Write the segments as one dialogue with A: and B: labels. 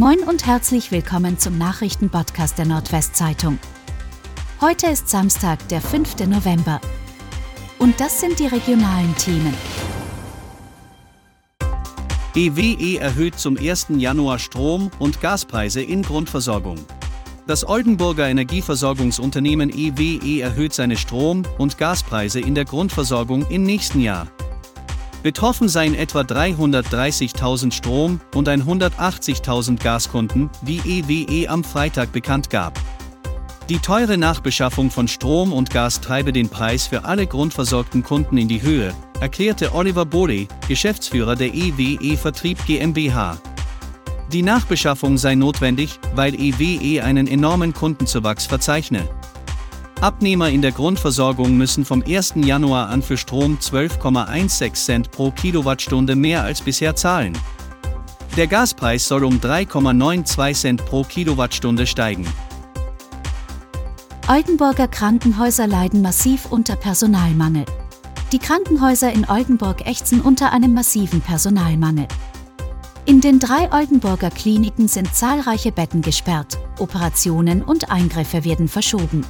A: Moin und herzlich willkommen zum Nachrichtenpodcast der Nordwestzeitung. Heute ist Samstag, der 5. November. Und das sind die regionalen Themen.
B: EWE erhöht zum 1. Januar Strom- und Gaspreise in Grundversorgung. Das Oldenburger Energieversorgungsunternehmen EWE erhöht seine Strom- und Gaspreise in der Grundversorgung im nächsten Jahr. Betroffen seien etwa 330.000 Strom- und 180.000 Gaskunden, wie EWE am Freitag bekannt gab. Die teure Nachbeschaffung von Strom und Gas treibe den Preis für alle grundversorgten Kunden in die Höhe, erklärte Oliver Bohle, Geschäftsführer der EWE Vertrieb GmbH. Die Nachbeschaffung sei notwendig, weil EWE einen enormen Kundenzuwachs verzeichne. Abnehmer in der Grundversorgung müssen vom 1. Januar an für Strom 12,16 Cent pro Kilowattstunde mehr als bisher zahlen. Der Gaspreis soll um 3,92 Cent pro Kilowattstunde steigen.
A: Oldenburger Krankenhäuser leiden massiv unter Personalmangel. Die Krankenhäuser in Oldenburg ächzen unter einem massiven Personalmangel. In den drei Oldenburger Kliniken sind zahlreiche Betten gesperrt, Operationen und Eingriffe werden verschoben.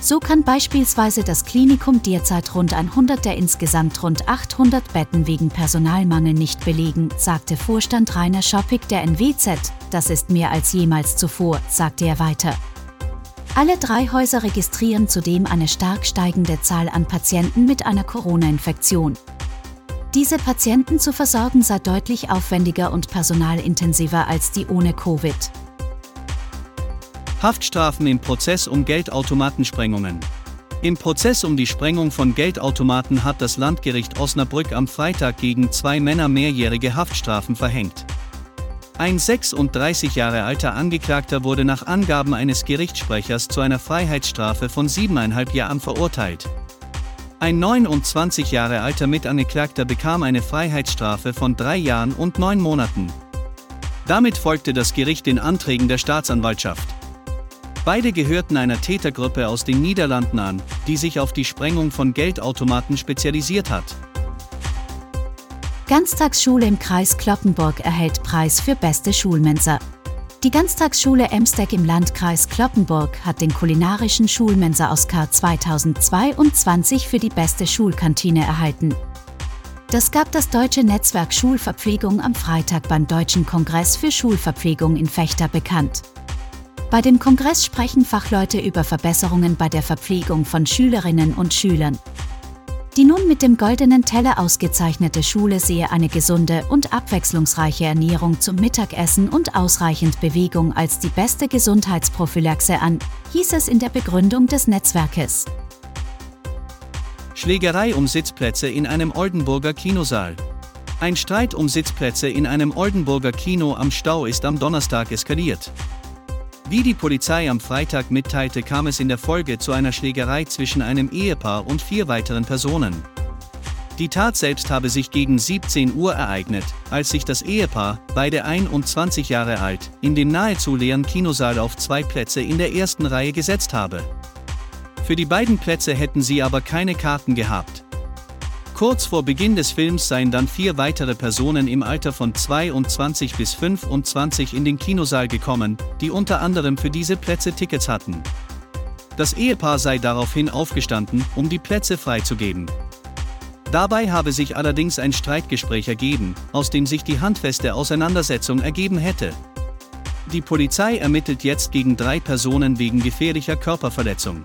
A: So kann beispielsweise das Klinikum derzeit rund 100 der insgesamt rund 800 Betten wegen Personalmangel nicht belegen, sagte Vorstand Rainer Schoppig der NWZ. Das ist mehr als jemals zuvor, sagte er weiter. Alle drei Häuser registrieren zudem eine stark steigende Zahl an Patienten mit einer Corona-Infektion. Diese Patienten zu versorgen sei deutlich aufwendiger und personalintensiver als die ohne Covid.
B: Haftstrafen im Prozess um Geldautomatensprengungen. Im Prozess um die Sprengung von Geldautomaten hat das Landgericht Osnabrück am Freitag gegen zwei Männer mehrjährige Haftstrafen verhängt. Ein 36 Jahre alter Angeklagter wurde nach Angaben eines Gerichtssprechers zu einer Freiheitsstrafe von siebeneinhalb Jahren verurteilt. Ein 29 Jahre alter Mitangeklagter bekam eine Freiheitsstrafe von drei Jahren und neun Monaten. Damit folgte das Gericht den Anträgen der Staatsanwaltschaft. Beide gehörten einer Tätergruppe aus den Niederlanden an, die sich auf die Sprengung von Geldautomaten spezialisiert hat.
A: Ganztagsschule im Kreis Kloppenburg erhält Preis für beste Schulmensa. Die Ganztagsschule Emsteck im Landkreis Kloppenburg hat den kulinarischen Schulmensa-Oscar 2022 für die beste Schulkantine erhalten. Das gab das Deutsche Netzwerk Schulverpflegung am Freitag beim Deutschen Kongress für Schulverpflegung in Fechter bekannt. Bei dem Kongress sprechen Fachleute über Verbesserungen bei der Verpflegung von Schülerinnen und Schülern. Die nun mit dem goldenen Teller ausgezeichnete Schule sehe eine gesunde und abwechslungsreiche Ernährung zum Mittagessen und ausreichend Bewegung als die beste Gesundheitsprophylaxe an, hieß es in der Begründung des Netzwerkes.
B: Schlägerei um Sitzplätze in einem Oldenburger Kinosaal. Ein Streit um Sitzplätze in einem Oldenburger Kino am Stau ist am Donnerstag eskaliert. Wie die Polizei am Freitag mitteilte, kam es in der Folge zu einer Schlägerei zwischen einem Ehepaar und vier weiteren Personen. Die Tat selbst habe sich gegen 17 Uhr ereignet, als sich das Ehepaar, beide 21 Jahre alt, in dem nahezu leeren Kinosaal auf zwei Plätze in der ersten Reihe gesetzt habe. Für die beiden Plätze hätten sie aber keine Karten gehabt. Kurz vor Beginn des Films seien dann vier weitere Personen im Alter von 22 bis 25 in den Kinosaal gekommen, die unter anderem für diese Plätze Tickets hatten. Das Ehepaar sei daraufhin aufgestanden, um die Plätze freizugeben. Dabei habe sich allerdings ein Streitgespräch ergeben, aus dem sich die handfeste Auseinandersetzung ergeben hätte. Die Polizei ermittelt jetzt gegen drei Personen wegen gefährlicher Körperverletzung.